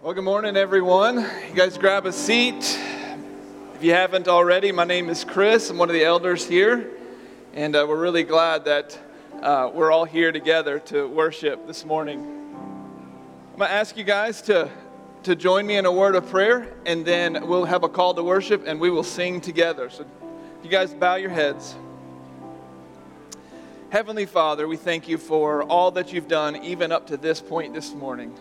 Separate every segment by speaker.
Speaker 1: Well, good morning, everyone. You guys grab a seat. If you haven't already, my name is Chris. I'm one of the elders here, and uh, we're really glad that uh, we're all here together to worship this morning. I'm going to ask you guys to, to join me in a word of prayer, and then we'll have a call to worship, and we will sing together. So, you guys bow your heads. Heavenly Father, we thank you for all that you've done, even up to this point this morning.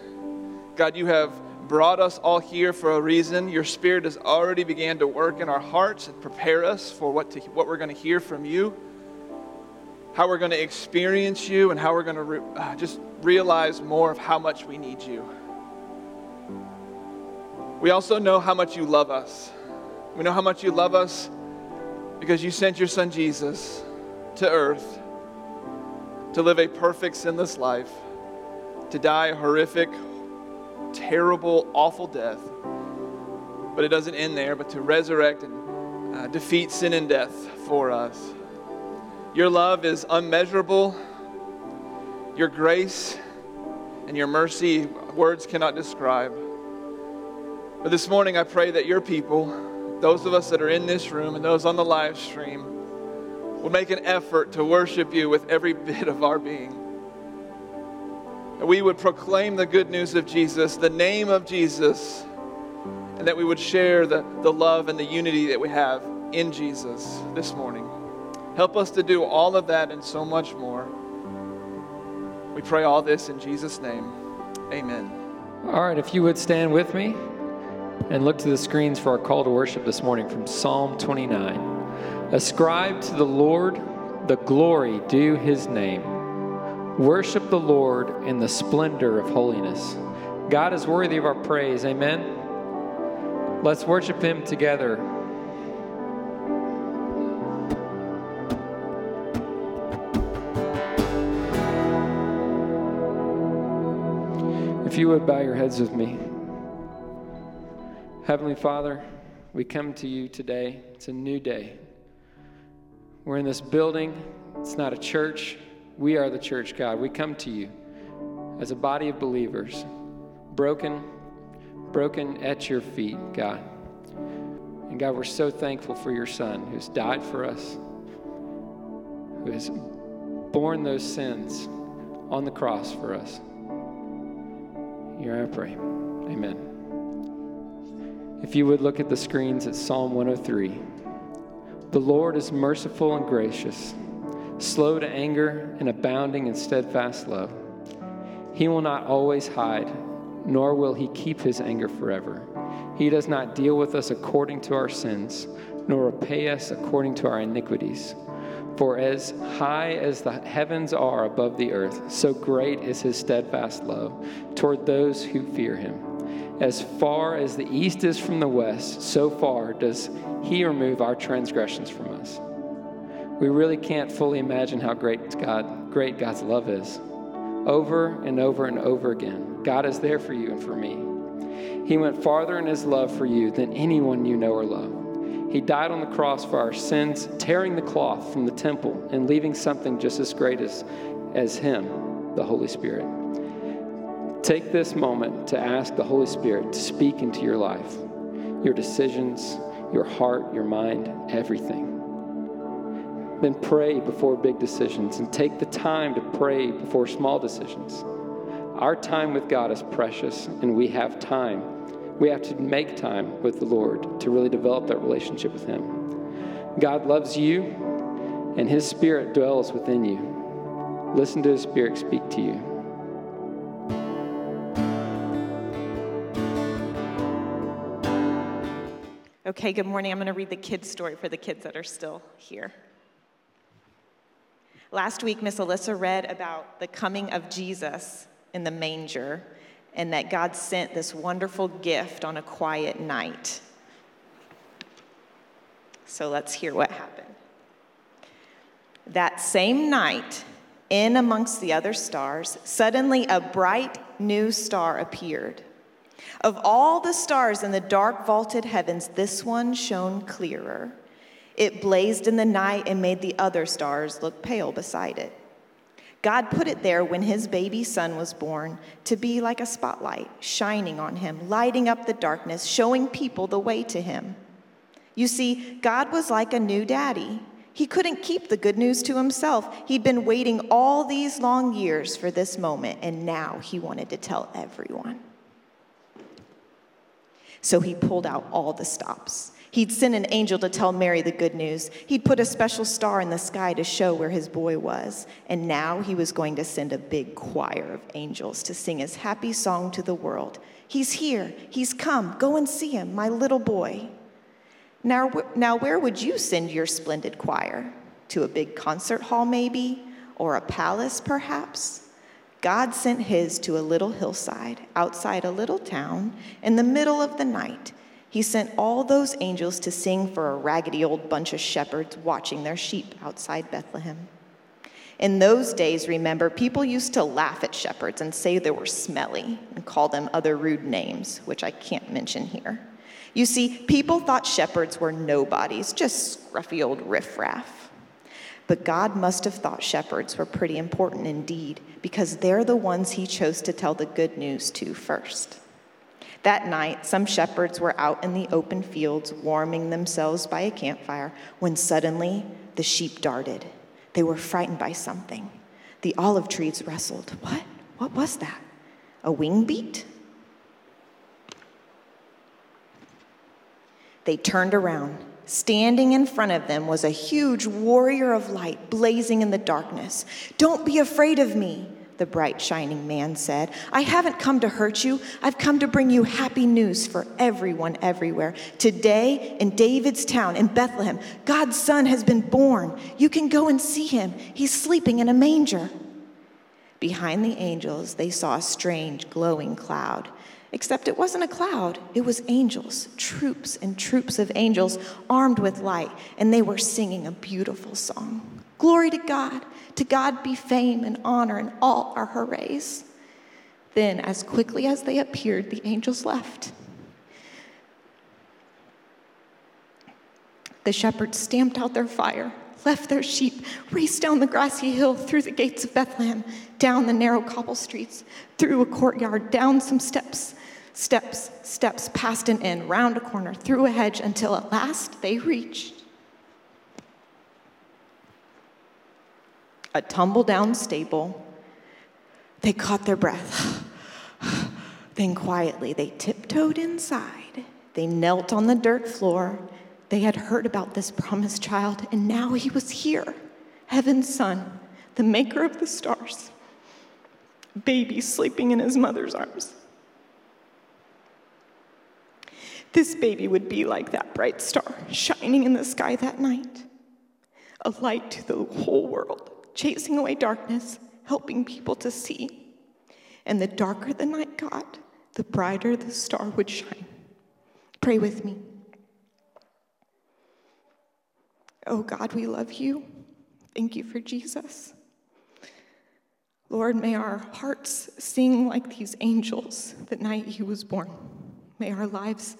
Speaker 1: God, you have brought us all here for a reason. Your Spirit has already began to work in our hearts and prepare us for what, to, what we're going to hear from you, how we're going to experience you, and how we're going to re- uh, just realize more of how much we need you. We also know how much you love us. We know how much you love us because you sent your son Jesus to earth to live a perfect, sinless life, to die a horrific, terrible, awful death. But it doesn't end there, but to resurrect and uh, defeat sin and death for us. Your love is unmeasurable. Your grace and your mercy, words cannot describe. But this morning, I pray that your people, those of us that are in this room and those on the live stream, will make an effort to worship you with every bit of our being that we would proclaim the good news of Jesus, the name of Jesus, and that we would share the, the love and the unity that we have in Jesus this morning. Help us to do all of that and so much more. We pray all this in Jesus' name. Amen.
Speaker 2: All right, if you would stand with me and look to the screens for our call to worship this morning from Psalm 29. Ascribe to the Lord the glory due his name. Worship the Lord in the splendor of holiness. God is worthy of our praise. Amen. Let's worship Him together. If you would bow your heads with me. Heavenly Father, we come to you today. It's a new day. We're in this building, it's not a church, we are the church, God. We come to you as a body of believers, broken, broken at your feet, God. And God, we're so thankful for your Son who's died for us, who has borne those sins on the cross for us. Here I pray. Amen. If you would look at the screens at Psalm 103. The Lord is merciful and gracious slow to anger, and abounding in steadfast love. He will not always hide, nor will he keep his anger forever. He does not deal with us according to our sins, nor repay us according to our iniquities. For as high as the heavens are above the earth, so great is his steadfast love toward those who fear him. As far as the east is from the west, so far does he remove our transgressions from us. We really can't fully imagine how great God, great God's love is. Over and over and over again, God is there for you and for me. He went farther in his love for you than anyone you know or love. He died on the cross for our sins, tearing the cloth from the temple and leaving something just as great as, as him, the Holy Spirit. Take this moment to ask the Holy Spirit to speak into your life, your decisions, your heart, your mind, everything. Then pray before big decisions and take the time to pray before small decisions. Our time with God is precious, and we have time. We have to make time with the Lord to really develop that relationship with Him. God loves you, and His Spirit dwells within you. Listen to His Spirit speak to you.
Speaker 3: Okay, good morning. I'm going to read the kids' story for the kids that are still here. Last week, Miss Alyssa read about the coming of Jesus in the manger and that God sent this wonderful gift on a quiet night. So let's hear what happened. That same night, in amongst the other stars, suddenly a bright new star appeared. Of all the stars in the dark vaulted heavens, this one shone clearer it blazed in the night and made the other stars look pale beside it. God put it there when his baby son was born to be like a spotlight, shining on him, lighting up the darkness, showing people the way to him. You see, God was like a new daddy. He couldn't keep the good news to himself. He'd been waiting all these long years for this moment, and now he wanted to tell everyone. So he pulled out all the stops. He'd send an angel to tell Mary the good news. He'd put a special star in the sky to show where his boy was. And now he was going to send a big choir of angels to sing his happy song to the world. He's here. He's come. Go and see him, my little boy. Now, now where would you send your splendid choir? To a big concert hall, maybe? Or a palace, perhaps? God sent his to a little hillside outside a little town in the middle of the night he sent all those angels to sing for a raggedy old bunch of shepherds watching their sheep outside Bethlehem. In those days, remember, people used to laugh at shepherds and say they were smelly and call them other rude names, which I can't mention here. You see, people thought shepherds were nobodies, just scruffy old riffraff. But God must have thought shepherds were pretty important indeed, because they're the ones he chose to tell the good news to first. That night, some shepherds were out in the open fields warming themselves by a campfire when suddenly the sheep darted. They were frightened by something. The olive trees rustled. What? What was that? A wing beat? They turned around. Standing in front of them was a huge warrior of light blazing in the darkness. Don't be afraid of me, the bright, shining man said. I haven't come to hurt you. I've come to bring you happy news for everyone everywhere. Today, in David's town, in Bethlehem, God's son has been born. You can go and see him. He's sleeping in a manger. Behind the angels, they saw a strange, glowing cloud. Except it wasn't a cloud, it was angels, troops and troops of angels armed with light, and they were singing a beautiful song. Glory to God. To God be fame and honor and all our hoorays. Then, as quickly as they appeared, the angels left. The shepherds stamped out their fire, left their sheep, raced down the grassy hill, through the gates of Bethlehem, down the narrow cobble streets, through a courtyard, down some steps, steps, steps, past an inn, round a corner, through a hedge, until at last they reached a tumble down stable. They caught their breath. then quietly they tiptoed inside. They knelt on the dirt floor. They had heard about this promised child, and now he was here, heaven's son, the maker of the stars, baby sleeping in his mother's arms. This baby would be like that bright star shining in the sky that night, a light to the whole world chasing away darkness, helping people to see. And the darker the night got, the brighter the star would shine. Pray with me. Oh God, we love you. Thank you for Jesus. Lord, may our hearts sing like these angels the night he was born. May our lives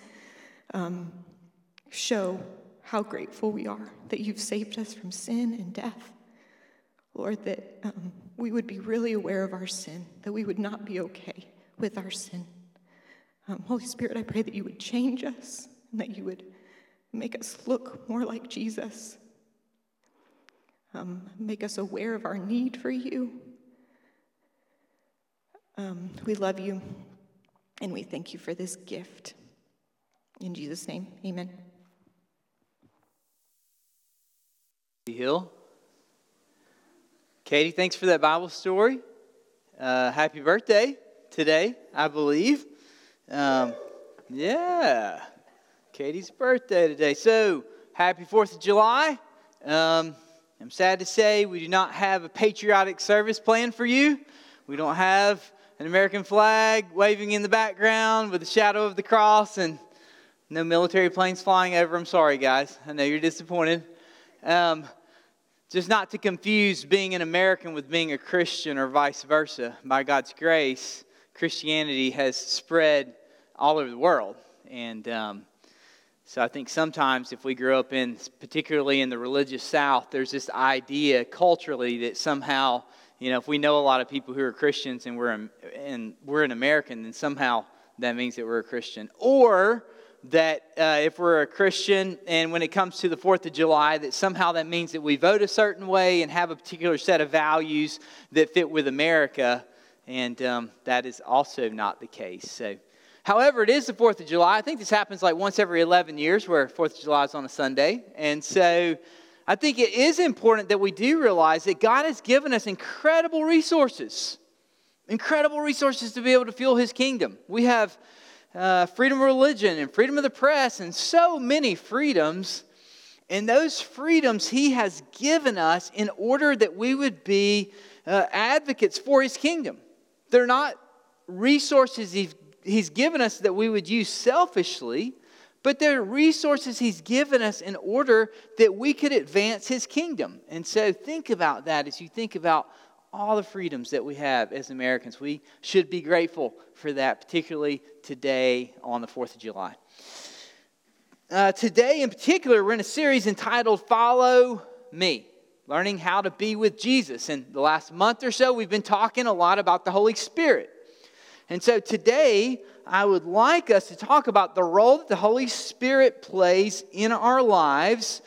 Speaker 3: um, show how grateful we are that you've saved us from sin and death. Lord, that um, we would be really aware of our sin, that we would not be okay with our sin. Um, Holy Spirit, I pray that you would change us and that you would make us look more like Jesus. Um, make us aware of our need for you. Um, we love you and we thank you for this gift. In Jesus' name, amen.
Speaker 4: Hill. Katie, thanks for that Bible story. Uh, happy birthday today, I believe. Um, yeah, Katie's birthday today. So, happy 4th of July. Um, I'm sad to say we do not have a patriotic service planned for you. We don't have an American flag waving in the background with the shadow of the cross and no military planes flying over. I'm sorry, guys. I know you're disappointed. Um, just not to confuse being an American with being a Christian or vice versa. By God's grace, Christianity has spread all over the world. And um, so I think sometimes if we grow up in, particularly in the religious South, there's this idea culturally that somehow you know, if we know a lot of people who are Christians and we're, and we're an American, then somehow that means that we're a Christian. Or that uh, if we're a Christian and when it comes to the 4th of July, that somehow that means that we vote a certain way and have a particular set of values that fit with America. And um, that is also not the case. So, however, it is the 4th of July. I think this happens like once every 11 years where 4th of July is on a Sunday. And so I think it is important that we do realize that God has given us incredible resources, incredible resources to be able to fuel His kingdom. We have uh, freedom of religion and freedom of the press and so many freedoms. And those freedoms He has given us in order that we would be uh, advocates for His kingdom. They're not resources he's, he's given us that we would use selfishly but they're resources He's given us in order that we could advance His kingdom. And so think about that as you think about all the freedoms that we have as Americans. We should be grateful for that, particularly today on the 4th of July. Uh, today, in particular, we're in a series entitled Follow Me learning how to be with Jesus. And the last month or so, we've been talking a lot about the Holy Spirit. And so today, I would like us to talk about the role that the Holy Spirit plays in our lives,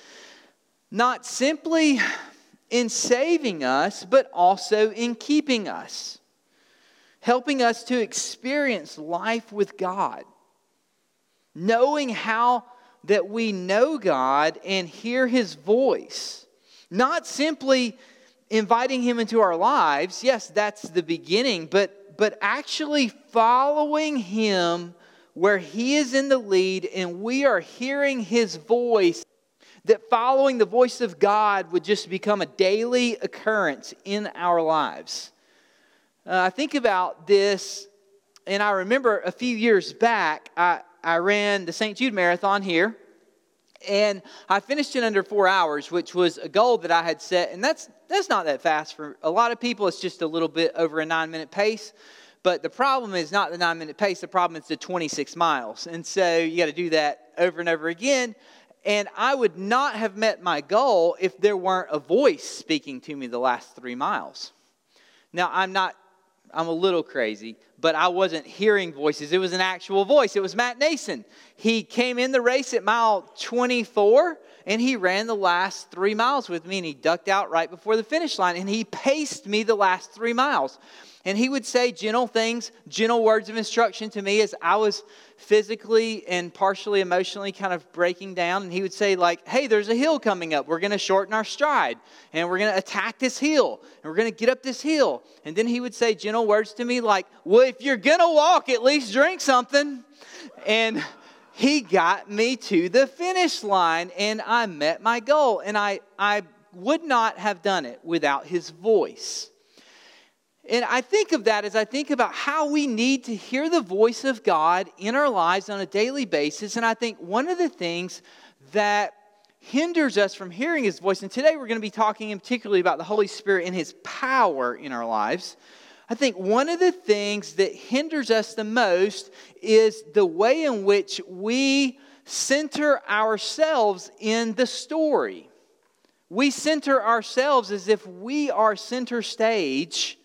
Speaker 4: not simply in saving us, but also in keeping us, helping us to experience life with God, knowing how that we know God and hear His voice, not simply inviting Him into our lives. Yes, that's the beginning, but but actually following Him where He is in the lead and we are hearing His voice, that following the voice of God would just become a daily occurrence in our lives. Uh, I think about this, and I remember a few years back, I, I ran the St. Jude Marathon here. And I finished in under four hours, which was a goal that I had set. And that's, that's not that fast for a lot of people. It's just a little bit over a nine minute pace. But the problem is not the nine minute pace, the problem is the 26 miles. And so you got to do that over and over again. And I would not have met my goal if there weren't a voice speaking to me the last three miles. Now, I'm not, I'm a little crazy, but I wasn't hearing voices. It was an actual voice. It was Matt Nason. He came in the race at mile 24 and he ran the last three miles with me and he ducked out right before the finish line and he paced me the last three miles. And he would say gentle things, gentle words of instruction to me as I was physically and partially emotionally kind of breaking down. And he would say, like, hey, there's a hill coming up. We're going to shorten our stride and we're going to attack this hill and we're going to get up this hill. And then he would say gentle words to me like, well, if you're going to walk, at least drink something. And he got me to the finish line and I met my goal. And I, I would not have done it without his voice. And I think of that as I think about how we need to hear the voice of God in our lives on a daily basis. And I think one of the things that hinders us from hearing his voice, and today we're going to be talking in particularly about the Holy Spirit and his power in our lives. I think one of the things that hinders us the most is the way in which we center ourselves in the story. We center ourselves as if we are center stage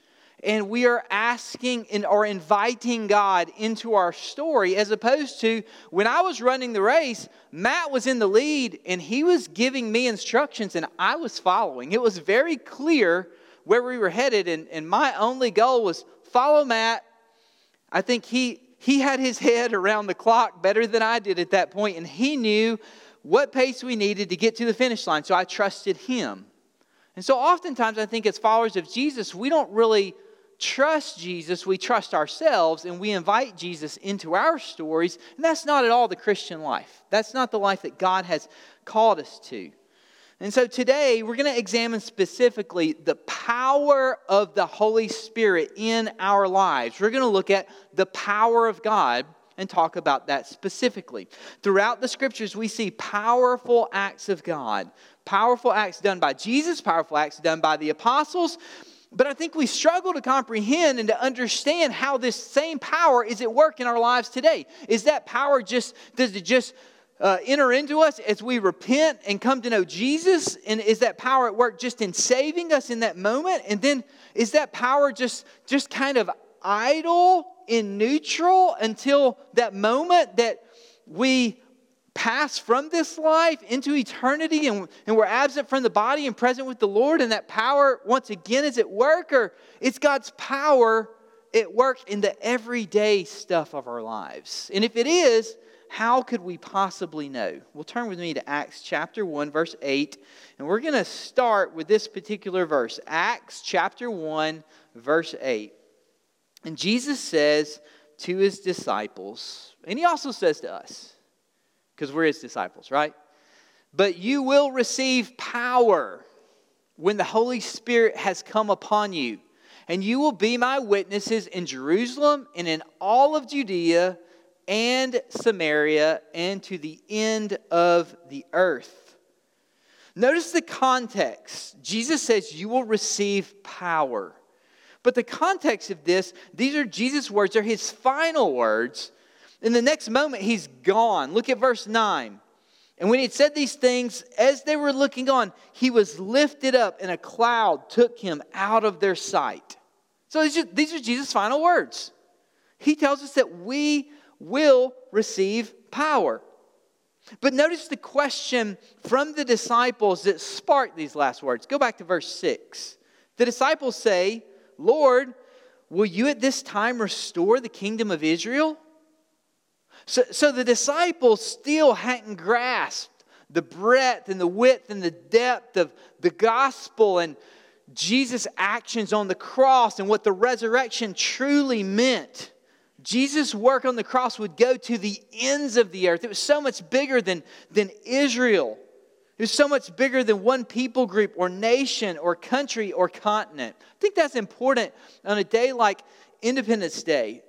Speaker 4: and we are asking and or inviting God into our story as opposed to when I was running the race, Matt was in the lead and he was giving me instructions and I was following. It was very clear where we were headed and, and my only goal was follow Matt. I think he he had his head around the clock better than I did at that point and he knew what pace we needed to get to the finish line. So I trusted him. And so oftentimes I think as followers of Jesus, we don't really trust Jesus, we trust ourselves, and we invite Jesus into our stories. And that's not at all the Christian life. That's not the life that God has called us to. And so today we're going to examine specifically the power of the Holy Spirit in our lives. We're going to look at the power of God and talk about that specifically. Throughout the scriptures, we see powerful acts of God, powerful acts done by Jesus, powerful acts done by the apostles, but I think we struggle to comprehend and to understand how this same power is at work in our lives today. Is that power just, does it just uh, enter into us as we repent and come to know Jesus? And is that power at work just in saving us in that moment? And then is that power just, just kind of idle in neutral until that moment that we pass from this life into eternity and, and we're absent from the body and present with the Lord, and that power once again is at work, or it's God's power at work in the everyday stuff of our lives? And if it is, how could we possibly know? Well, turn with me to Acts chapter 1, verse 8, and we're going to start with this particular verse Acts chapter 1, verse 8. And Jesus says to his disciples, and he also says to us, because we're his disciples, right? But you will receive power when the Holy Spirit has come upon you, and you will be my witnesses in Jerusalem and in all of Judea and Samaria and to the end of the earth. Notice the context. Jesus says, You will receive power. But the context of this, these are Jesus' words, they're his final words. In the next moment, he's gone. Look at verse 9. And when he said these things, as they were looking on, he was lifted up, and a cloud took him out of their sight. So these are, these are Jesus' final words. He tells us that we will receive power. But notice the question from the disciples that sparked these last words. Go back to verse 6. The disciples say, Lord, will you at this time restore the kingdom of Israel? So, so the disciples still hadn't grasped the breadth and the width and the depth of the gospel and Jesus' actions on the cross and what the resurrection truly meant. Jesus' work on the cross would go to the ends of the earth. It was so much bigger than, than Israel. It was so much bigger than one people group or nation or country or continent. I think that's important on a day like Independence Day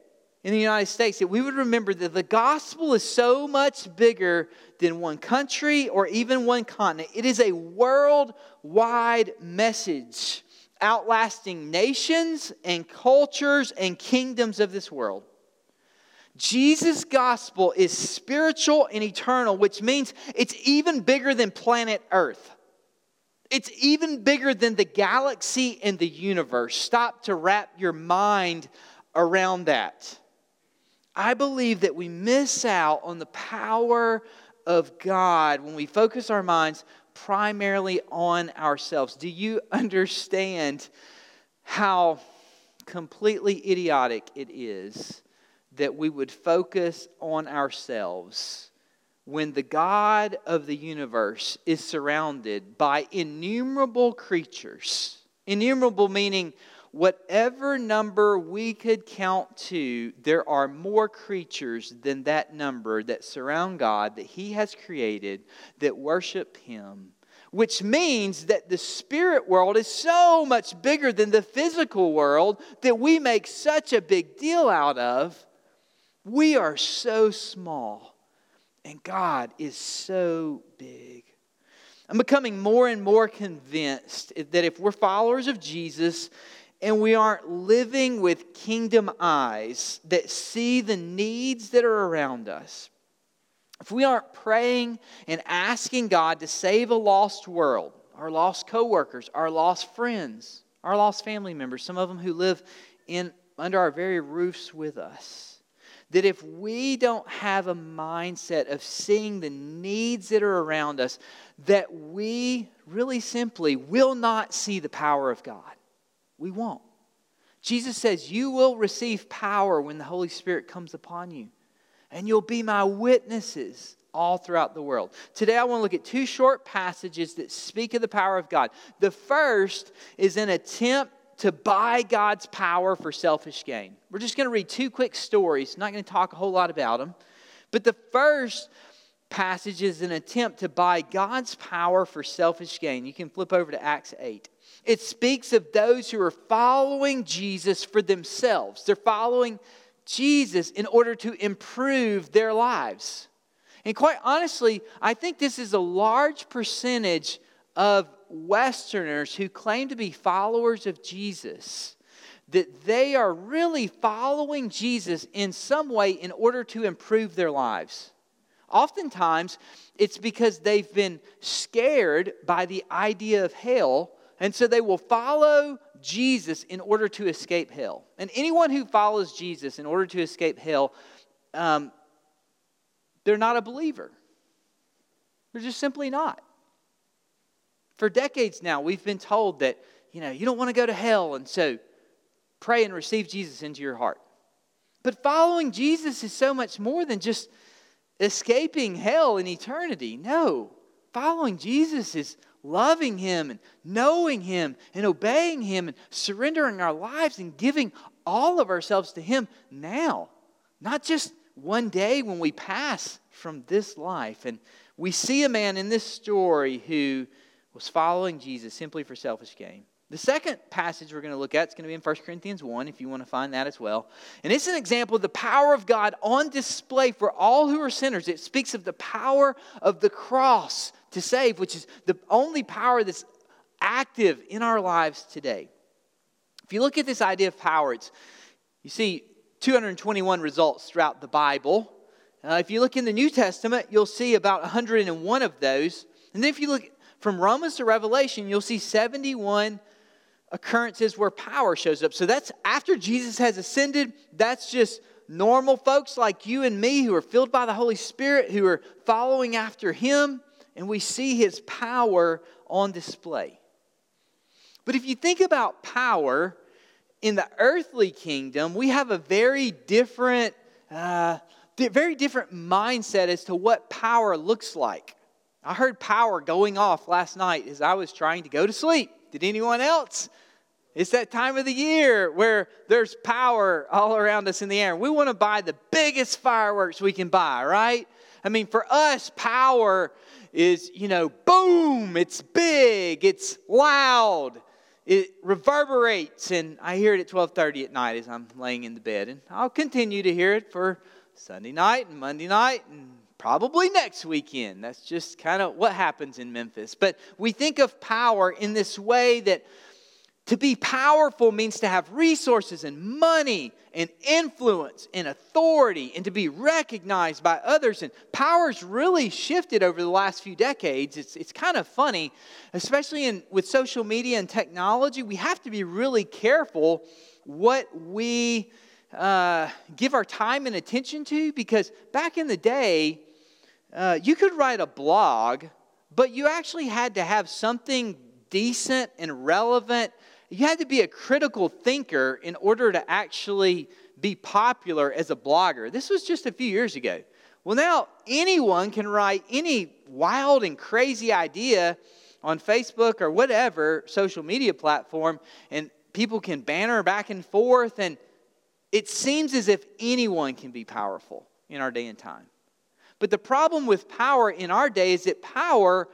Speaker 4: in the United States that we would remember that the gospel is so much bigger than one country or even one continent. It is a worldwide message outlasting nations and cultures and kingdoms of this world. Jesus' gospel is spiritual and eternal, which means it's even bigger than planet Earth. It's even bigger than the galaxy and the universe. Stop to wrap your mind around that. I believe that we miss out on the power of God when we focus our minds primarily on ourselves. Do you understand how completely idiotic it is that we would focus on ourselves when the God of the universe is surrounded by innumerable creatures. Innumerable meaning whatever number we could count to, there are more creatures than that number that surround God that He has created that worship Him. Which means that the spirit world is so much bigger than the physical world that we make such a big deal out of we are so small, and God is so big. I'm becoming more and more convinced that if we're followers of Jesus and we aren't living with kingdom eyes that see the needs that are around us, if we aren't praying and asking God to save a lost world, our lost coworkers, our lost friends, our lost family members, some of them who live in under our very roofs with us, that if we don't have a mindset of seeing the needs that are around us, that we really simply will not see the power of God. We won't. Jesus says, You will receive power when the Holy Spirit comes upon you, and you'll be my witnesses all throughout the world. Today, I want to look at two short passages that speak of the power of God. The first is an attempt to buy God's power for selfish gain. We're just going to read two quick stories, not going to talk a whole lot about them. But the first passage is an attempt to buy God's power for selfish gain. You can flip over to Acts 8. It speaks of those who are following Jesus for themselves. They're following Jesus in order to improve their lives. And quite honestly, I think this is a large percentage of Westerners who claim to be followers of Jesus that they are really following Jesus in some way in order to improve their lives. Oftentimes, it's because they've been scared by the idea of hell, and so they will follow Jesus in order to escape hell. And anyone who follows Jesus in order to escape hell, um, they're not a believer. They're just simply not. For decades now, we've been told that, you know, you don't want to go to hell, and so pray and receive Jesus into your heart. But following Jesus is so much more than just escaping hell in eternity. No. Following Jesus is loving Him and knowing Him and obeying Him and surrendering our lives and giving all of ourselves to Him now. Not just one day when we pass from this life. And we see a man in this story who was following Jesus simply for selfish gain. The second passage we're going to look at is going to be in 1 Corinthians 1, if you want to find that as well. And it's an example of the power of God on display for all who are sinners. It speaks of the power of the cross to save, which is the only power that's active in our lives today. If you look at this idea of power, it's, you see 221 results throughout the Bible. Uh, if you look in the New Testament, you'll see about 101 of those. And then if you look from Romans to Revelation, you'll see 71 occurrences where power shows up. So that's after Jesus has ascended, that's just normal folks like you and me who are filled by the Holy Spirit, who are following after Him, and we see His power on display. But if you think about power in the earthly kingdom, we have a very different, uh, very different mindset as to what power looks like. I heard power going off last night as I was trying to go to sleep. Did anyone else? It's that time of the year where there's power all around us in the air. We want to buy the biggest fireworks we can buy, right? I mean, for us, power is, you know, boom, it's big, it's loud, it reverberates, and I hear it at 12:30 at night as I'm laying in the bed, and I'll continue to hear it for Sunday night and Monday night and probably next weekend. That's just kind of what happens in Memphis. But we think of power in this way that to be powerful means to have resources and money and influence and authority and to be recognized by others. And power's really shifted over the last few decades. It's, it's kind of funny, especially in, with social media and technology. We have to be really careful what we uh, give our time and attention to because back in the day, uh, you could write a blog, but you actually had to have something decent and relevant. You had to be a critical thinker in order to actually be popular as a blogger. This was just a few years ago. Well, now anyone can write any wild and crazy idea on Facebook or whatever social media platform, and people can banner back and forth, and it seems as if anyone can be powerful in our day and time. But the problem with power in our day is that power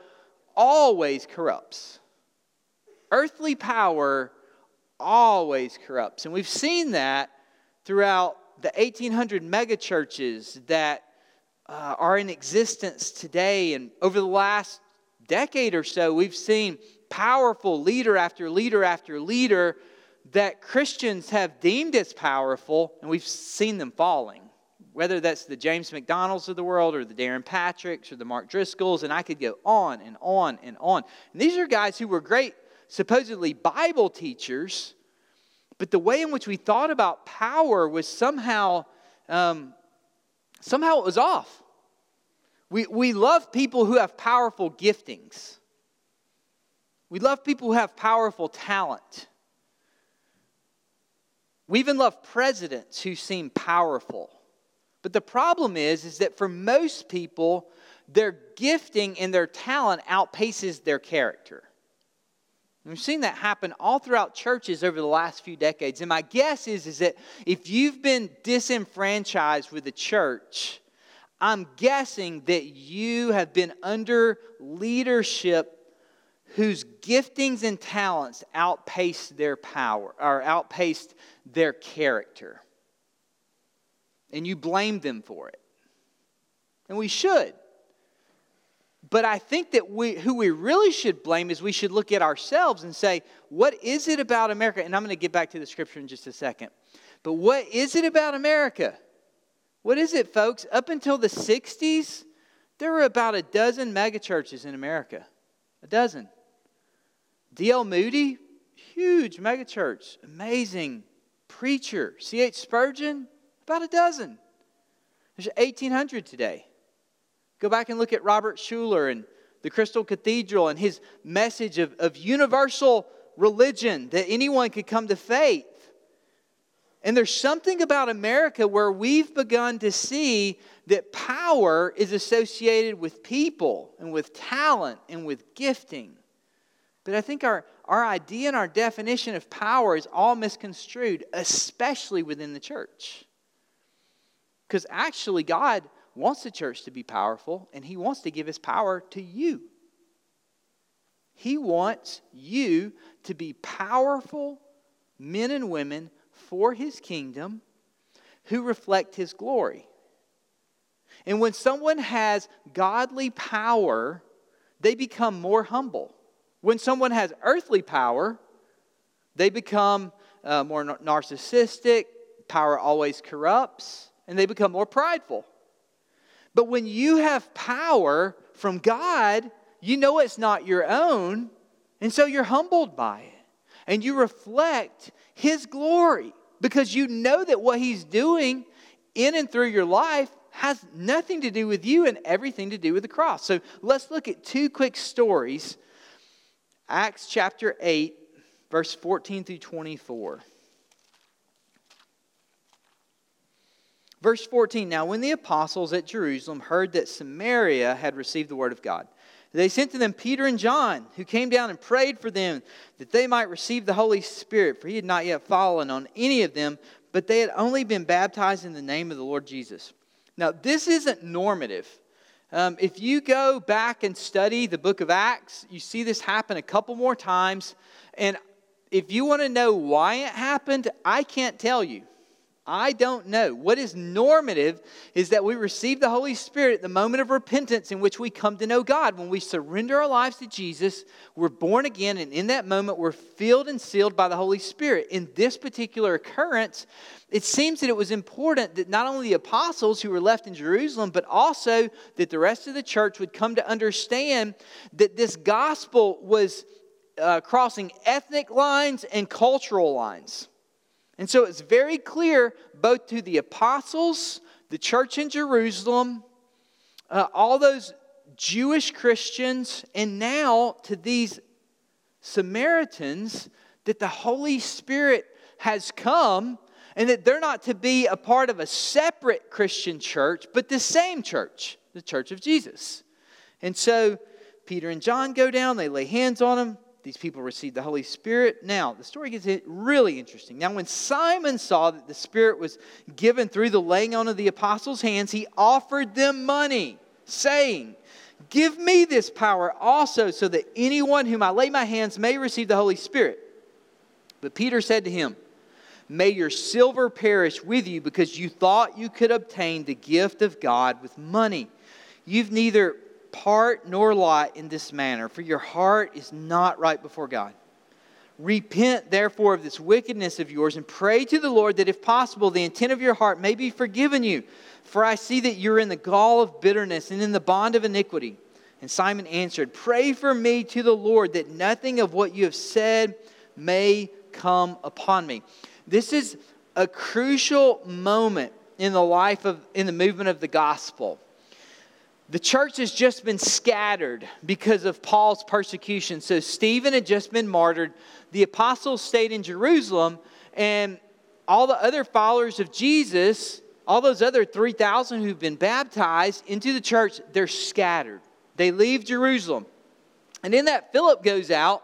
Speaker 4: always corrupts. Earthly power always corrupts. And we've seen that throughout the 1800 megachurches that uh, are in existence today. And over the last decade or so, we've seen powerful leader after leader after leader that Christians have deemed as powerful, and we've seen them falling whether that's the James MacDonalds of the world or the Darrin Patricks or the Mark Driscolls, and I could go on and on and on. And these are guys who were great, supposedly Bible teachers, but the way in which we thought about power was somehow, um, somehow it was off. We, we love people who have powerful giftings. We love people who have powerful talent. We even love presidents who seem powerful. But the problem is, is that for most people, their gifting and their talent outpaces their character. We've seen that happen all throughout churches over the last few decades. And my guess is, is that if you've been disenfranchised with the church, I'm guessing that you have been under leadership whose giftings and talents outpaced their power or outpaced their character and you blame them for it. And we should. But I think that we, who we really should blame is we should look at ourselves and say, what is it about America? And I'm going to get back to the scripture in just a second. But what is it about America? What is it, folks? Up until the 60s, there were about a dozen megachurches in America. A dozen. D.L. Moody, huge megachurch, amazing preacher. C.H. Spurgeon, about a dozen. There's 1,800 today. Go back and look at Robert Schuller and the Crystal Cathedral and his message of, of universal religion that anyone could come to faith. And there's something about America where we've begun to see that power is associated with people and with talent and with gifting. But I think our, our idea and our definition of power is all misconstrued, especially within the church. Because actually, God wants the church to be powerful, and He wants to give His power to you. He wants you to be powerful men and women for His kingdom who reflect His glory. And when someone has godly power, they become more humble. When someone has earthly power, they become uh, more narcissistic, power always corrupts, and they become more prideful. But when you have power from God, you know it's not your own, and so you're humbled by it. And you reflect His glory because you know that what He's doing in and through your life has nothing to do with you and everything to do with the cross. So let's look at two quick stories Acts chapter 8, verse 14 through 24. Verse 14 Now, when the apostles at Jerusalem heard that Samaria had received the word of God, they sent to them Peter and John, who came down and prayed for them that they might receive the Holy Spirit, for he had not yet fallen on any of them, but they had only been baptized in the name of the Lord Jesus. Now, this isn't normative. Um, if you go back and study the book of Acts, you see this happen a couple more times. And if you want to know why it happened, I can't tell you. I don't know. What is normative is that we receive the Holy Spirit at the moment of repentance in which we come to know God. When we surrender our lives to Jesus, we're born again, and in that moment, we're filled and sealed by the Holy Spirit. In this particular occurrence, it seems that it was important that not only the apostles who were left in Jerusalem, but also that the rest of the church would come to understand that this gospel was uh, crossing ethnic lines and cultural lines. And so it's very clear, both to the apostles, the church in Jerusalem, uh, all those Jewish Christians, and now to these Samaritans, that the Holy Spirit has come and that they're not to be a part of a separate Christian church, but the same church, the church of Jesus. And so Peter and John go down, they lay hands on them, these people received the Holy Spirit. Now, the story gets really interesting. Now, when Simon saw that the Spirit was given through the laying on of the apostles' hands, he offered them money, saying, Give me this power also, so that anyone whom I lay my hands may receive the Holy Spirit. But Peter said to him, May your silver perish with you because you thought you could obtain the gift of God with money. You've neither part nor lot in this manner, for your heart is not right before God. Repent, therefore, of this wickedness of yours, and pray to the Lord that, if possible, the intent of your heart may be forgiven you. For I see that you're in the gall of bitterness and in the bond of iniquity. And Simon answered, Pray for me to the Lord that nothing of what you have said may come upon me. This is a crucial moment in the life of, in the movement of the gospel. The church has just been scattered because of Paul's persecution. So Stephen had just been martyred. The apostles stayed in Jerusalem, and all the other followers of Jesus, all those other 3,000 who've been baptized into the church, they're scattered. They leave Jerusalem. And in that, Philip goes out,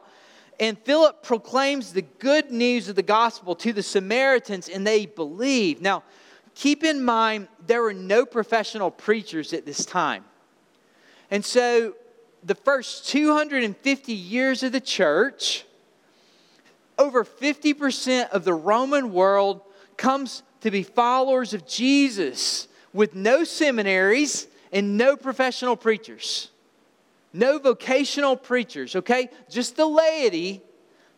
Speaker 4: and Philip proclaims the good news of the gospel to the Samaritans, and they believe. Now, keep in mind, there were no professional preachers at this time. And so, the first 250 years of the church, over 50% of the Roman world comes to be followers of Jesus with no seminaries and no professional preachers. No vocational preachers, okay? Just the laity,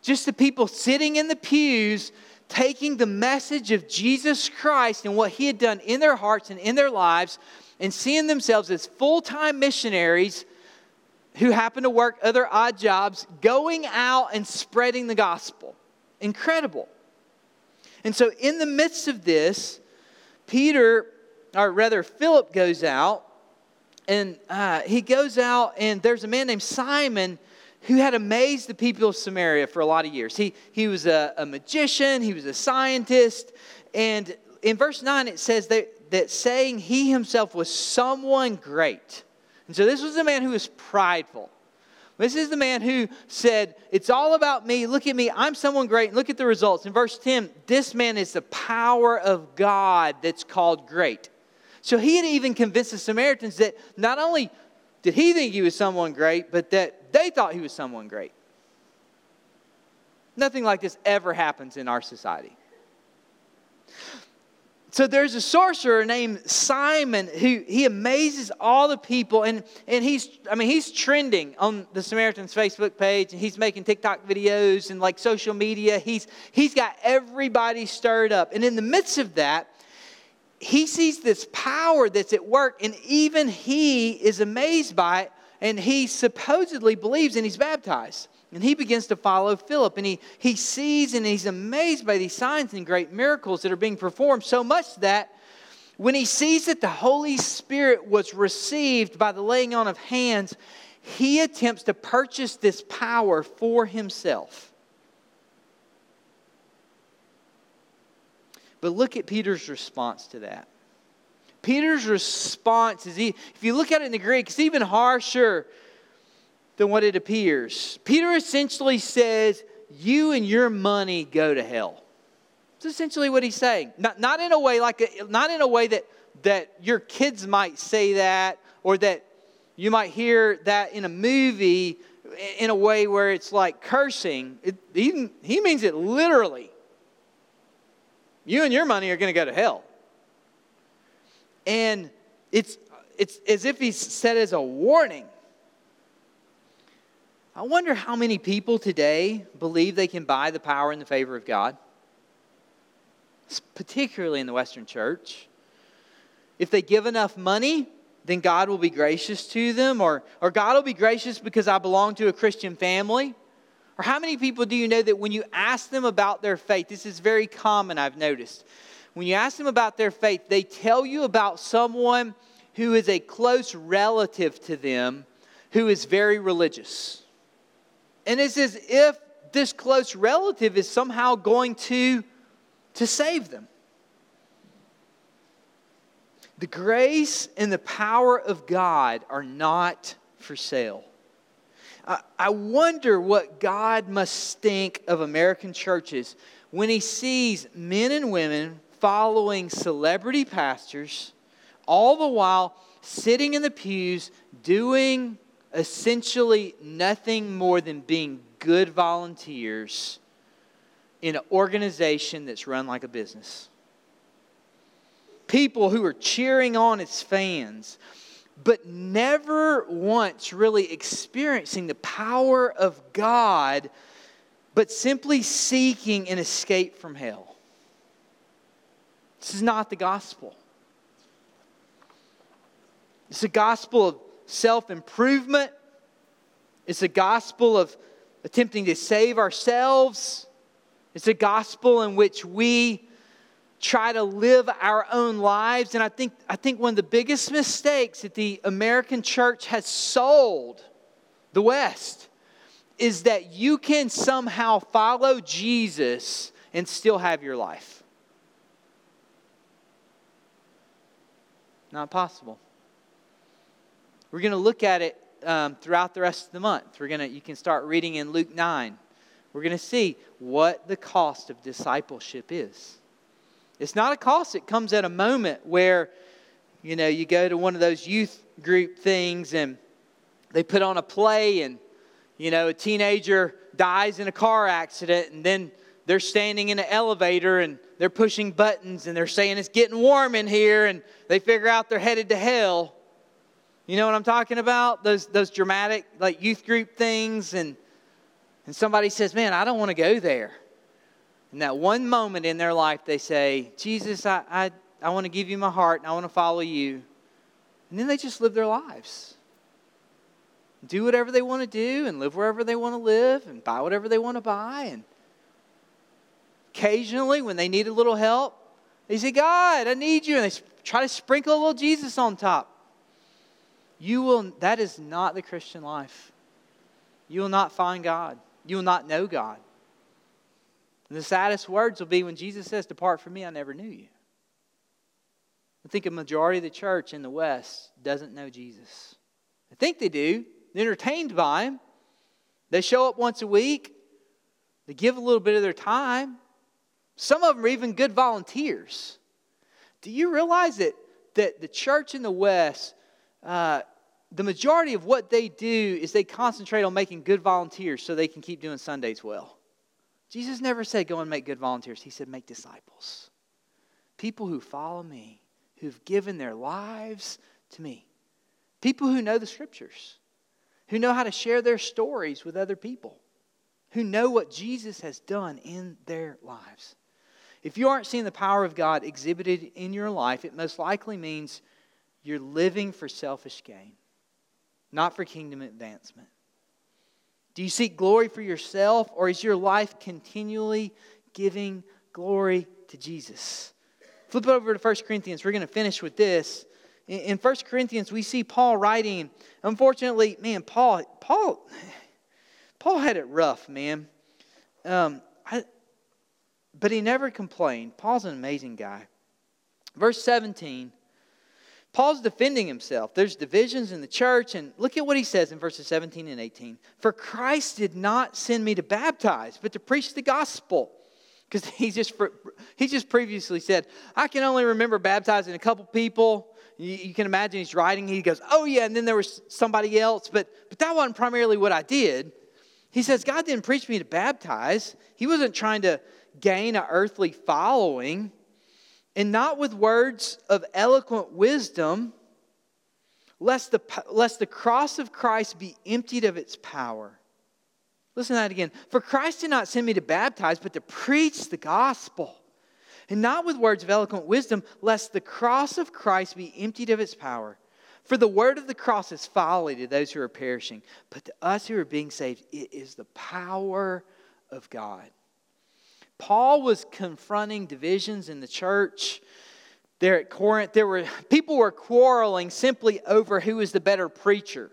Speaker 4: just the people sitting in the pews taking the message of Jesus Christ and what he had done in their hearts and in their lives and seeing themselves as full time missionaries who happen to work other odd jobs, going out and spreading the gospel. Incredible. And so, in the midst of this, Peter, or rather, Philip goes out, and uh, he goes out, and there's a man named Simon who had amazed the people of Samaria for a lot of years. He, he was a, a magician, he was a scientist, and in verse 9 it says that, that saying he himself was someone great. And so this was a man who was prideful. This is the man who said, It's all about me. Look at me. I'm someone great. And look at the results. In verse 10, this man is the power of God that's called great. So he had even convinced the Samaritans that not only did he think he was someone great, but that they thought he was someone great. Nothing like this ever happens in our society. So there's a sorcerer named Simon who he amazes all the people and, and he's I mean he's trending on the Samaritans Facebook page and he's making TikTok videos and like social media. He's he's got everybody stirred up. And in the midst of that, he sees this power that's at work, and even he is amazed by it, and he supposedly believes and he's baptized. And he begins to follow Philip, and he, he sees and he's amazed by these signs and great miracles that are being performed, so much that when he sees that the Holy Spirit was received by the laying on of hands, he attempts to purchase this power for himself. But look at Peter's response to that. Peter's response is, he, if you look at it in the Greek, it's even harsher than what it appears. Peter essentially says, You and your money go to hell. That's essentially what he's saying. Not, not in a way like a, not in a way that, that your kids might say that or that you might hear that in a movie in a way where it's like cursing. It, he, he means it literally you and your money are going to go to hell. And it's, it's as if he said as a warning. I wonder how many people today believe they can buy the power and the favor of God, particularly in the Western church. If they give enough money, then God will be gracious to them, or, or God will be gracious because I belong to a Christian family. Or how many people do you know that when you ask them about their faith, this is very common, I've noticed. When you ask them about their faith, they tell you about someone who is a close relative to them who is very religious. And it's as if this close relative is somehow going to, to save them. The grace and the power of God are not for sale. I wonder what God must think of American churches when he sees men and women following celebrity pastors, all the while sitting in the pews doing essentially nothing more than being good volunteers in an organization that's run like a business. People who are cheering on its fans, but never once really experiencing the power of God, but simply seeking an escape from hell. This is not the gospel. It's a gospel of self improvement, it's a gospel of attempting to save ourselves, it's a gospel in which we try to live our own lives. And I think, I think one of the biggest mistakes that the American church has sold the West is that you can somehow follow Jesus and still have your life. Not possible. We're going to look at it um, throughout the rest of the month. We're going to, you can start reading in Luke 9. We're going to see what the cost of discipleship is. It's not a cost, it comes at a moment where, you know, you go to one of those youth group things and they put on a play and, you know, a teenager dies in a car accident and then they're standing in an elevator and they're pushing buttons and they're saying it's getting warm in here and they figure out they're headed to hell. You know what I'm talking about? Those, those dramatic, like youth group things. And, and somebody says, Man, I don't want to go there. And that one moment in their life, they say, Jesus, I, I, I want to give you my heart and I want to follow you. And then they just live their lives. Do whatever they want to do and live wherever they want to live and buy whatever they want to buy. And occasionally, when they need a little help, they say, God, I need you. And they try to sprinkle a little Jesus on top. You will, that is not the Christian life. You will not find God. You will not know God. And the saddest words will be when Jesus says, Depart from me, I never knew you. I think a majority of the church in the West doesn't know Jesus. I think they do. They're entertained by him. They show up once a week. They give a little bit of their time. Some of them are even good volunteers. Do you realize that, that the church in the West, uh, the majority of what they do is they concentrate on making good volunteers so they can keep doing Sundays well? Jesus never said, Go and make good volunteers. He said, Make disciples. People who follow me, who've given their lives to me. People who know the scriptures, who know how to share their stories with other people, who know what Jesus has done in their lives. If you aren't seeing the power of God exhibited in your life, it most likely means you're living for selfish gain, not for kingdom advancement. Do you seek glory for yourself, or is your life continually giving glory to Jesus? Flip over to 1 Corinthians. We're going to finish with this. In 1 Corinthians, we see Paul writing. Unfortunately, man, Paul, Paul, Paul had it rough, man. Um, I, but he never complained. Paul's an amazing guy. Verse 17, Paul's defending himself. There's divisions in the church, and look at what he says in verses 17 and 18. For Christ did not send me to baptize, but to preach the gospel because he just he just previously said, I can only remember baptizing a couple people. You, you, can imagine he's writing. He goes, Oh yeah, and then there was somebody else, but but that wasn't primarily what I did. He says God didn't preach me to baptize. He wasn't trying to gain an earthly following, and not with words of eloquent wisdom, lest the lest the cross of Christ be emptied of its power. Listen to that again. For Christ did not send me to baptize, but to preach the gospel. And not with words of eloquent wisdom, lest the cross of Christ be emptied of its power. For the word of the cross is folly to those who are perishing, but to us who are being saved, it is the power of God. Paul was confronting divisions in the church. There at Corinth, there were people were quarreling simply over who was the better preacher.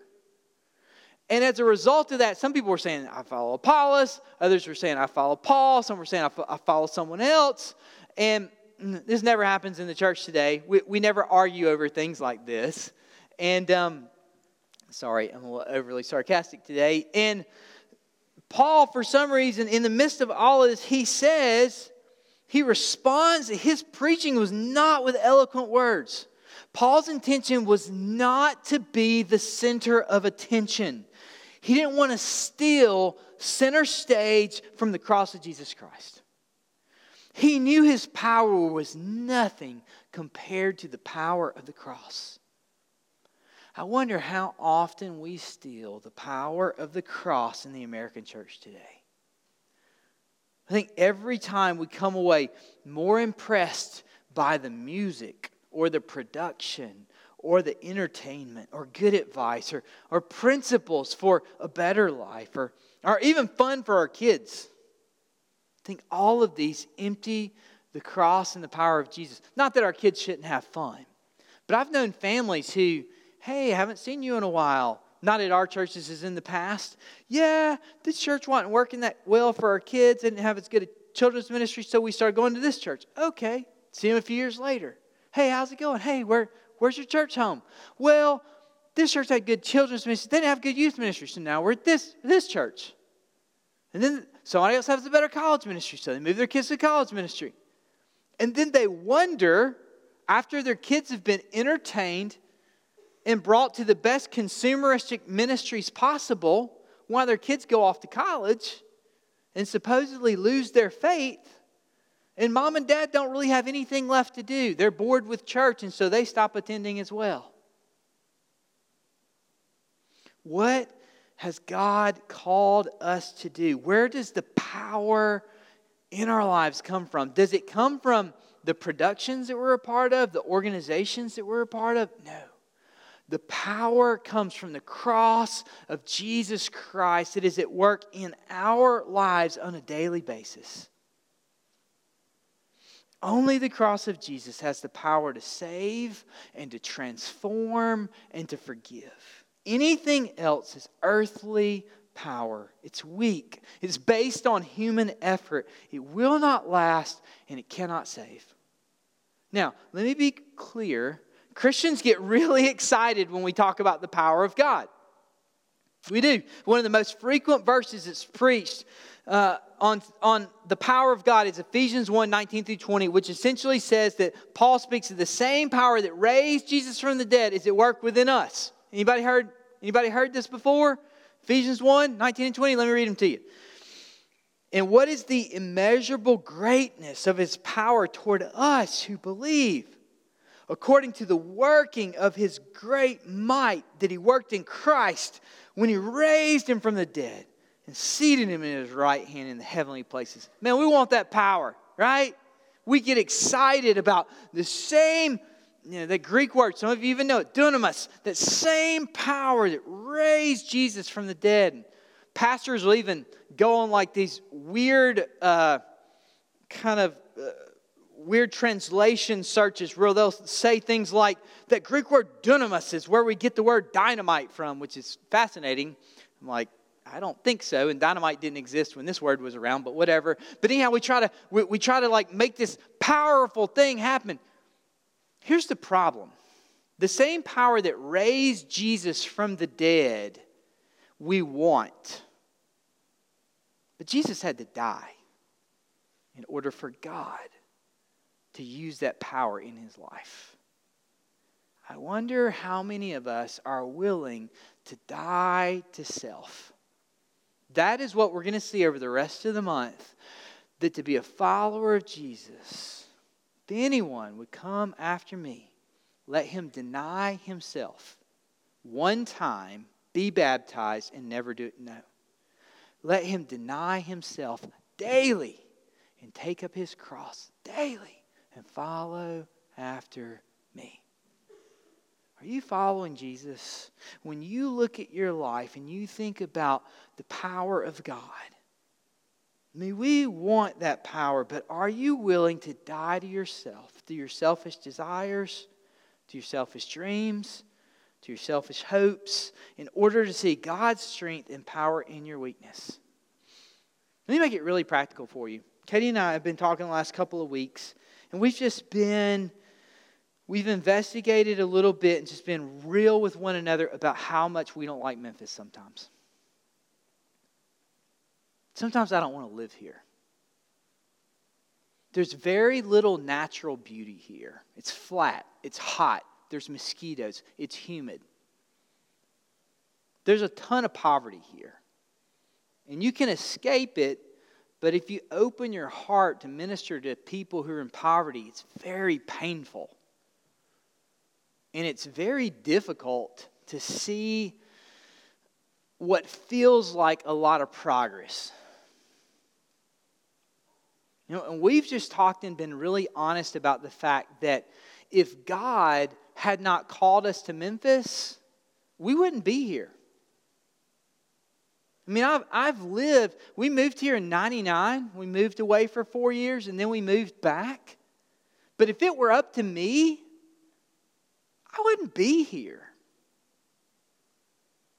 Speaker 4: And as a result of that, some people were saying, I follow Apollos. Others were saying, I follow Paul. Some were saying, I follow someone else. And this never happens in the church today. We, we never argue over things like this. And um, sorry, I'm a little overly sarcastic today. And Paul, for some reason, in the midst of all of this, he says, he responds his preaching was not with eloquent words. Paul's intention was not to be the center of attention. He didn't want to steal center stage from the cross of Jesus Christ. He knew his power was nothing compared to the power of the cross. I wonder how often we steal the power of the cross in the American church today. I think every time we come away more impressed by the music or the production or the entertainment or good advice or, or principles for a better life or, or even fun for our kids. I think all of these empty the cross and the power of Jesus. Not that our kids shouldn't have fun, but I've known families who, hey, I haven't seen you in a while. Not at our churches as in the past. Yeah, this church wasn't working that well for our kids. Didn't have as good a children's ministry, so we started going to this church. Okay. See them a few years later. Hey, how's it going? Hey, where, Where's your church home? Well, this church had good children's ministry. They didn't have good youth ministry, so now we're at this, this church. And then somebody else has a better college ministry, so they move their kids to college ministry. And then they wonder, after their kids have been entertained and brought to the best consumeristic ministries possible, while their kids go off to college and supposedly lose their faith and mom and dad don't really have anything left to do. They're bored with church, and so they stop attending as well. What has God called us to do? Where does the power in our lives come from? Does it come from the productions that we're a part of, the organizations that we're a part of? No. The power comes from the cross of Jesus Christ. It is at work in our lives on a daily basis. Only the cross of Jesus has the power to save and to transform and to forgive. Anything else is earthly power. It's weak. It's based on human effort. It will not last and it cannot save. Now, let me be clear Christians get really excited when we talk about the power of God. We do. One of the most frequent verses that's preached uh, on, on the power of God is Ephesians 1 19 through 20, which essentially says that Paul speaks of the same power that raised Jesus from the dead is at work within us. Anybody heard, anybody heard this before? Ephesians 1 19 and 20. Let me read them to you. And what is the immeasurable greatness of his power toward us who believe? According to the working of his great might that he worked in Christ when he raised him from the dead and seated him in his right hand in the heavenly places. Man, we want that power, right? We get excited about the same, you know, the Greek word, some of you even know it, dunamis, that same power that raised Jesus from the dead. Pastors will even go on like these weird uh, kind of uh, weird translation searches where they'll say things like that Greek word dunamis is where we get the word dynamite from, which is fascinating. I'm like, I don't think so. And dynamite didn't exist when this word was around, but whatever. But anyhow, we try to we, we try to like make this powerful thing happen. Here's the problem. The same power that raised Jesus from the dead, we want. But Jesus had to die in order for God to use that power in his life. I wonder how many of us are willing to die to self. That is what we're going to see over the rest of the month. That to be a follower of Jesus, if anyone would come after me, let him deny himself one time, be baptized, and never do it. No. Let him deny himself daily and take up his cross daily and follow after me. Are you following Jesus? When you look at your life and you think about the power of God, I mean, we want that power, but are you willing to die to yourself, to your selfish desires, to your selfish dreams, to your selfish hopes, in order to see God's strength and power in your weakness? Let me make it really practical for you. Katie and I have been talking the last couple of weeks and we've just been, we've investigated a little bit and just been real with one another about how much we don't like Memphis sometimes. Sometimes I don't want to live here. There's very little natural beauty here. It's flat, it's hot, there's mosquitoes, it's humid. There's a ton of poverty here. And you can escape it but if you open your heart to minister to people who are in poverty, it's very painful. And it's very difficult to see what feels like a lot of progress. You know, and we've just talked and been really honest about the fact that if God had not called us to Memphis, we wouldn't be here. I mean, I've, I've lived, we moved here in 99. We moved away for four years and then we moved back. But if it were up to me, I wouldn't be here.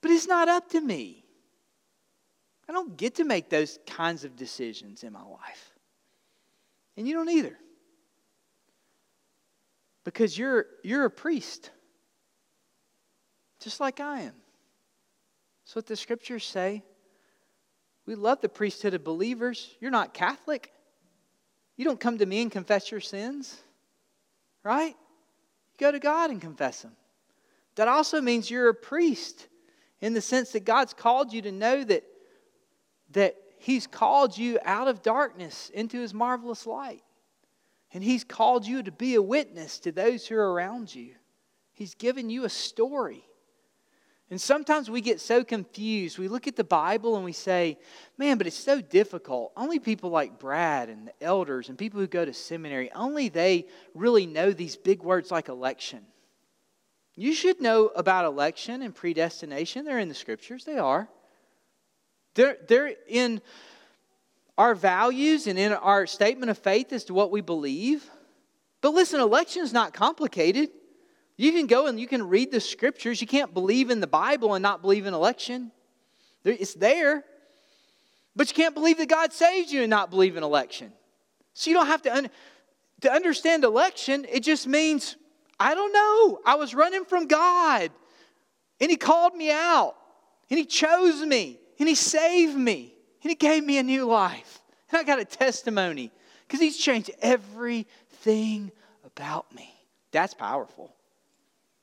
Speaker 4: But it's not up to me. I don't get to make those kinds of decisions in my life. And you don't either. Because you're, you're a priest, just like I am. That's what the scriptures say. We love the priesthood of believers. You're not Catholic. You don't come to me and confess your sins, right? You go to God and confess them. That also means you're a priest in the sense that God's called you to know that, that He's called you out of darkness into His marvelous light. And He's called you to be a witness to those who are around you. He's given you a story. And sometimes we get so confused. We look at the Bible and we say, man, but it's so difficult. Only people like Brad and the elders and people who go to seminary, only they really know these big words like election. You should know about election and predestination. They're in the scriptures, they are. They're, they're in our values and in our statement of faith as to what we believe. But listen, election is not complicated. You can go and you can read the scriptures. You can't believe in the Bible and not believe in election. It's there. But you can't believe that God saves you and not believe in election. So you don't have to, un- to understand election. It just means, I don't know. I was running from God and He called me out and He chose me and He saved me and He gave me a new life. And I got a testimony because He's changed everything about me. That's powerful.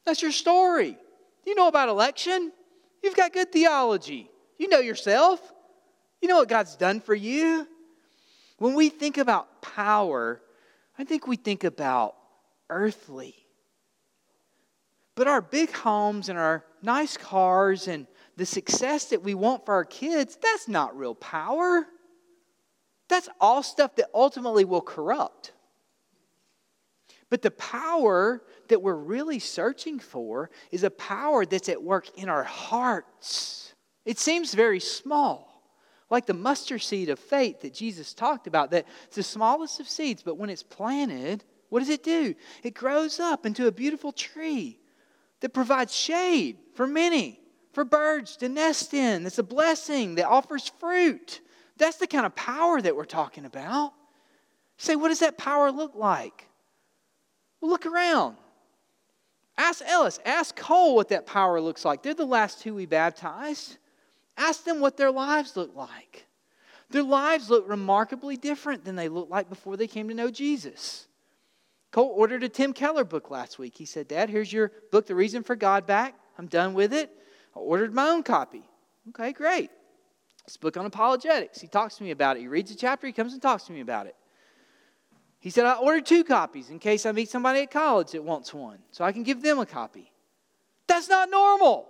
Speaker 4: That's your story. You know about election. You've got good theology. You know yourself. You know what God's done for you. When we think about power, I think we think about earthly. But our big homes and our nice cars and the success that we want for our kids, that's not real power. That's all stuff that ultimately will corrupt. But the power that we're really searching for is a power that's at work in our hearts. It seems very small, like the mustard seed of faith that Jesus talked about, that it's the smallest of seeds, but when it's planted, what does it do? It grows up into a beautiful tree that provides shade for many, for birds to nest in. It's a blessing that offers fruit. That's the kind of power that we're talking about. say, what does that power look like? Well, look around. Ask Ellis, ask Cole what that power looks like. They're the last two we baptized. Ask them what their lives look like. Their lives look remarkably different than they looked like before they came to know Jesus. Cole ordered a Tim Keller book last week. He said, Dad, here's your book, The Reason for God, back. I'm done with it. I ordered my own copy. Okay, great. This book on apologetics. He talks to me about it. He reads a chapter, he comes and talks to me about it. He said, I ordered two copies in case I meet somebody at college that wants one, so I can give them a copy. That's not normal.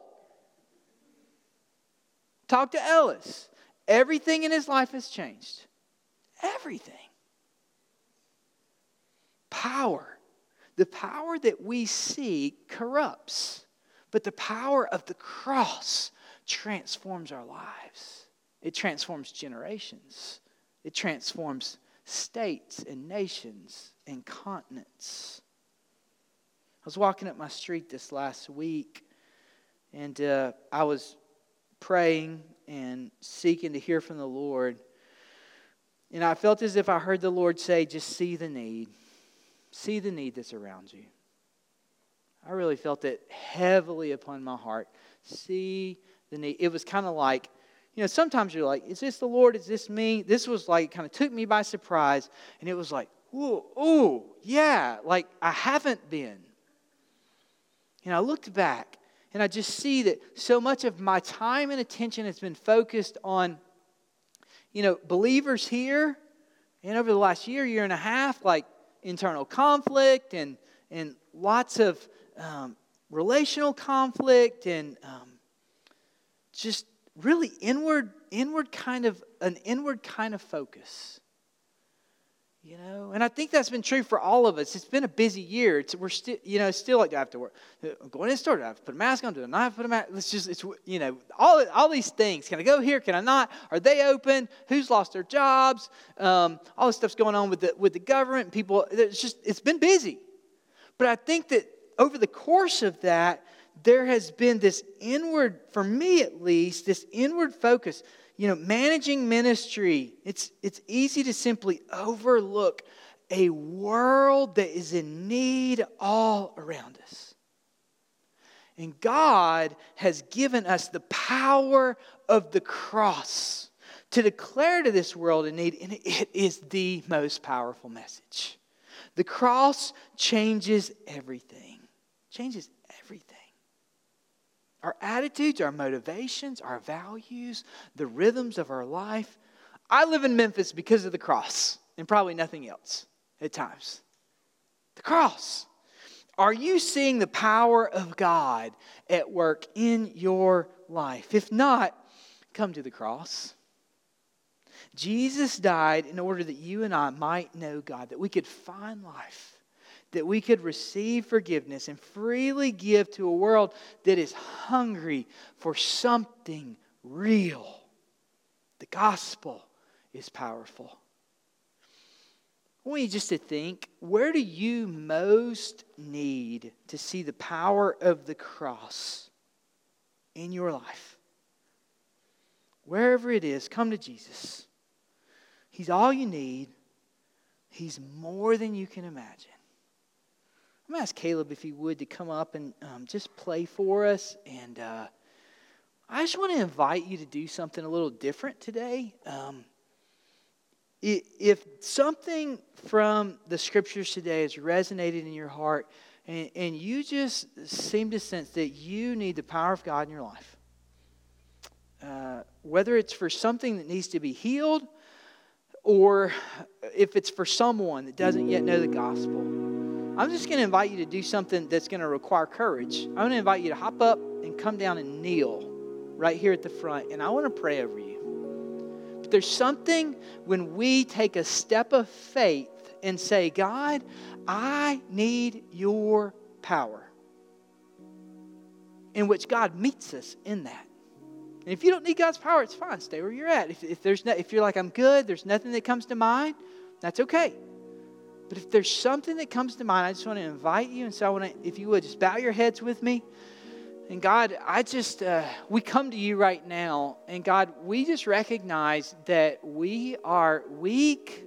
Speaker 4: Talk to Ellis. Everything in his life has changed. Everything. Power. The power that we see corrupts, but the power of the cross transforms our lives. It transforms generations. It transforms states and nations and continents. I was walking up my street this last week, and uh, I was praying and seeking to hear from the Lord. And I felt as if I heard the Lord say, just see the need. See the need that's around you. I really felt it heavily upon my heart. See the need. It was kind of like, you know, sometimes you're like, is this the Lord? Is this me? This was like, kind of took me by surprise. And it was like, ooh, ooh, yeah, like I haven't been. And I looked back and I just see that so much of my time and attention has been focused on, you know, believers here. And over the last year, year and a half, like internal conflict and, and lots of um, relational conflict and um, just really inward, inward kind of an inward kind of focus. You know, and I think that's been true for all of us. It's been a busy year. It's, we're still, you know, still like, I have to work? I'm going in the store. Do I have to put a mask on? Do I not have to put a mask? It's just, it's, you know, all, all these things. Can I go here? Can I not? Are they open? Who's lost their jobs? Um, all this stuff's going on with the, with the government. People, it's just, it's been busy. But I think that over the course of that, there has been this inward, for me at least, this inward focus. You know, managing ministry, it's, it's easy to simply overlook a world that is in need all around us. And God has given us the power of the cross to declare to this world in need, and it is the most powerful message. The cross changes everything, changes our attitudes, our motivations, our values, the rhythms of our life. I live in Memphis because of the cross and probably nothing else at times. The cross. Are you seeing the power of God at work in your life? If not, come to the cross. Jesus died in order that you and I might know God, that we could find life, that we could receive forgiveness and freely give to a world that is hungry for something real. The gospel is powerful. I want you just to think where do you most need to see the power of the cross in your life? Wherever it is, come to Jesus. He's all you need, He's more than you can imagine. I'm going to ask Caleb if he would to come up and um, just play for us. And uh, I just want to invite you to do something a little different today. Um, if something from the scriptures today has resonated in your heart and, and you just seem to sense that you need the power of God in your life, uh, whether it's for something that needs to be healed or if it's for someone that doesn't yet know the gospel, I'm just going to invite you to do something that's going to require courage. I'm going to invite you to hop up and come down and kneel right here at the front, and I want to pray over you. But there's something when we take a step of faith and say, God, I need your power, in which God meets us in that. And if you don't need God's power, it's fine. Stay where you're at. If, if, there's no, if you're like, I'm good, there's nothing that comes to mind, that's okay. But if there's something that comes to mind, I just want to invite you. And so I want to, if you would, just bow your heads with me. And God, I just, uh, we come to you right now. And God, we just recognize that we are weak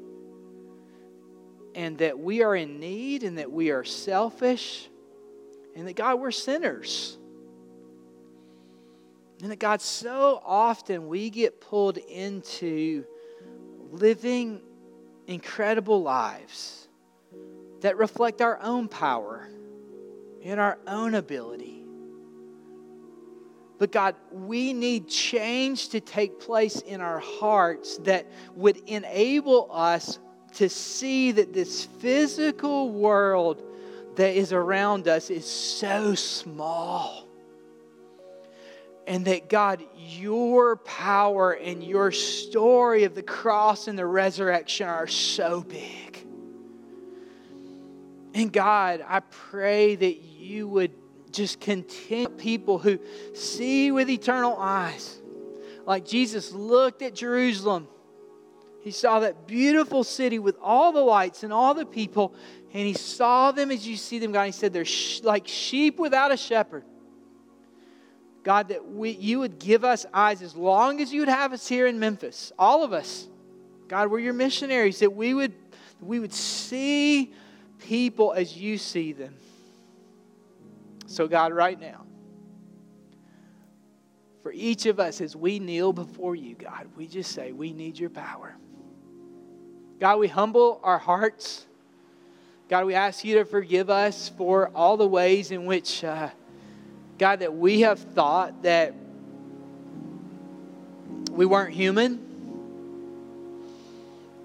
Speaker 4: and that we are in need and that we are selfish and that, God, we're sinners. And that, God, so often we get pulled into living incredible lives that reflect our own power and our own ability. But God, we need change to take place in our hearts that would enable us to see that this physical world that is around us is so small. And that God, your power and your story of the cross and the resurrection are so big. And God, I pray that you would just continue people who see with eternal eyes. Like Jesus looked at Jerusalem. He saw that beautiful city with all the lights and all the people, and he saw them as you see them, God. He said, They're sh- like sheep without a shepherd. God, that we, you would give us eyes as long as you would have us here in Memphis, all of us. God, we're your missionaries, that we would, we would see people as you see them. So, God, right now, for each of us as we kneel before you, God, we just say, We need your power. God, we humble our hearts. God, we ask you to forgive us for all the ways in which, uh, God, that we have thought that we weren't human.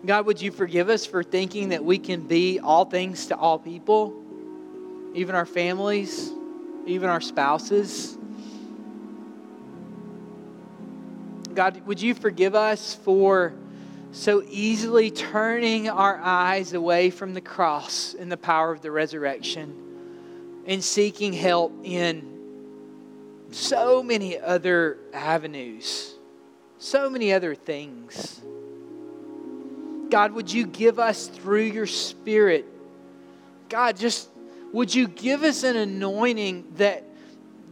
Speaker 4: God, would you forgive us for thinking that we can be all things to all people, even our families? even our spouses. God, would you forgive us for so easily turning our eyes away from the cross and the power of the resurrection and seeking help in so many other avenues, so many other things. God, would you give us through your Spirit, God, just would you give us an anointing that,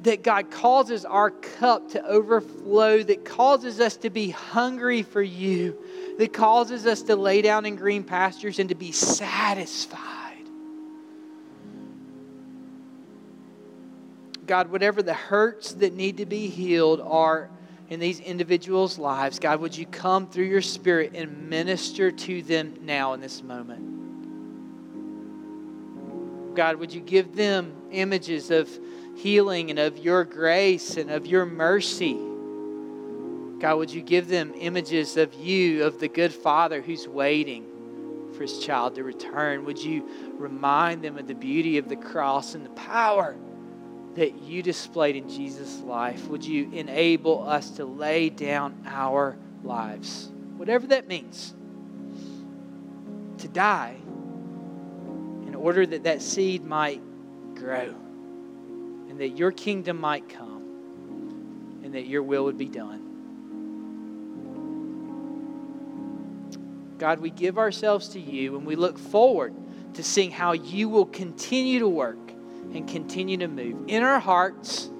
Speaker 4: that God causes our cup to overflow, that causes us to be hungry for you, that causes us to lay down in green pastures and to be satisfied? God, whatever the hurts that need to be healed are in these individuals' lives, God, would you come through your Spirit and minister to them now in this moment? God, would you give them images of healing and of your grace and of your mercy? God, would you give them images of you, of the good Father who's waiting for his child to return? Would you remind them of the beauty of the cross and the power that you displayed in Jesus' life? Would you enable us to lay down our lives, whatever that means, to die in order that that seed might grow and that your kingdom might come and that your will would be done. God, we give ourselves to you and we look forward to seeing how you will continue to work and continue to move in our hearts.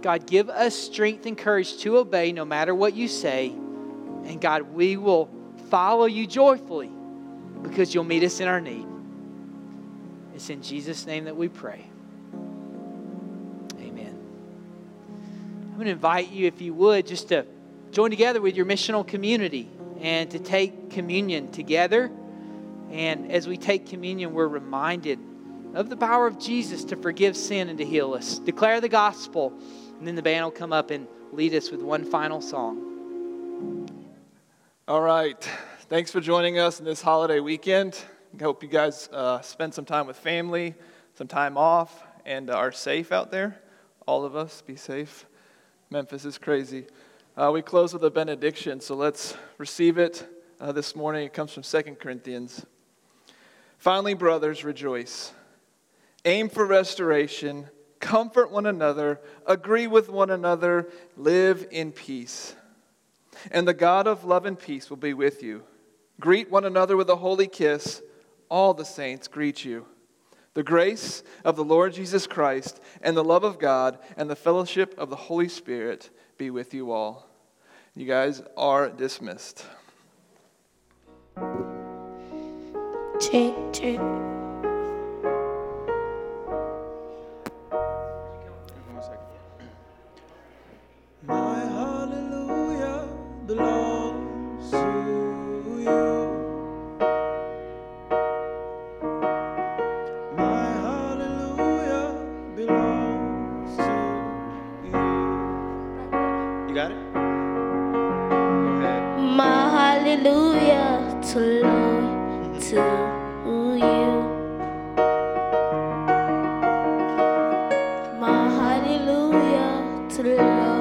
Speaker 4: God, give us strength and courage to obey no matter what you say. And God, we will follow you joyfully because you'll meet us in our need. It's in Jesus' name that we pray. Amen. I'm going to invite you, if you would, just to join together with your missional community and to take communion together. And as we take communion, we're reminded of the power of Jesus to forgive sin and to heal us. Declare the gospel, and then the band will come up and lead us with one final song.
Speaker 1: All right. Thanks for joining us in this holiday weekend. I hope you guys uh, spend some time with family, some time off, and are safe out there. All of us, be safe. Memphis is crazy. Uh, we close with a benediction, so let's receive it uh, this morning. It comes from 2 Corinthians. Finally, brothers, rejoice. Aim for restoration, comfort one another, agree with one another, live in peace. And the God of love and peace will be with you. Greet one another with a holy kiss. All the saints greet you. The grace of the Lord Jesus Christ and the love of God and the fellowship of the Holy Spirit be with you all. You guys are dismissed.
Speaker 5: Check, check.
Speaker 6: Hallelujah to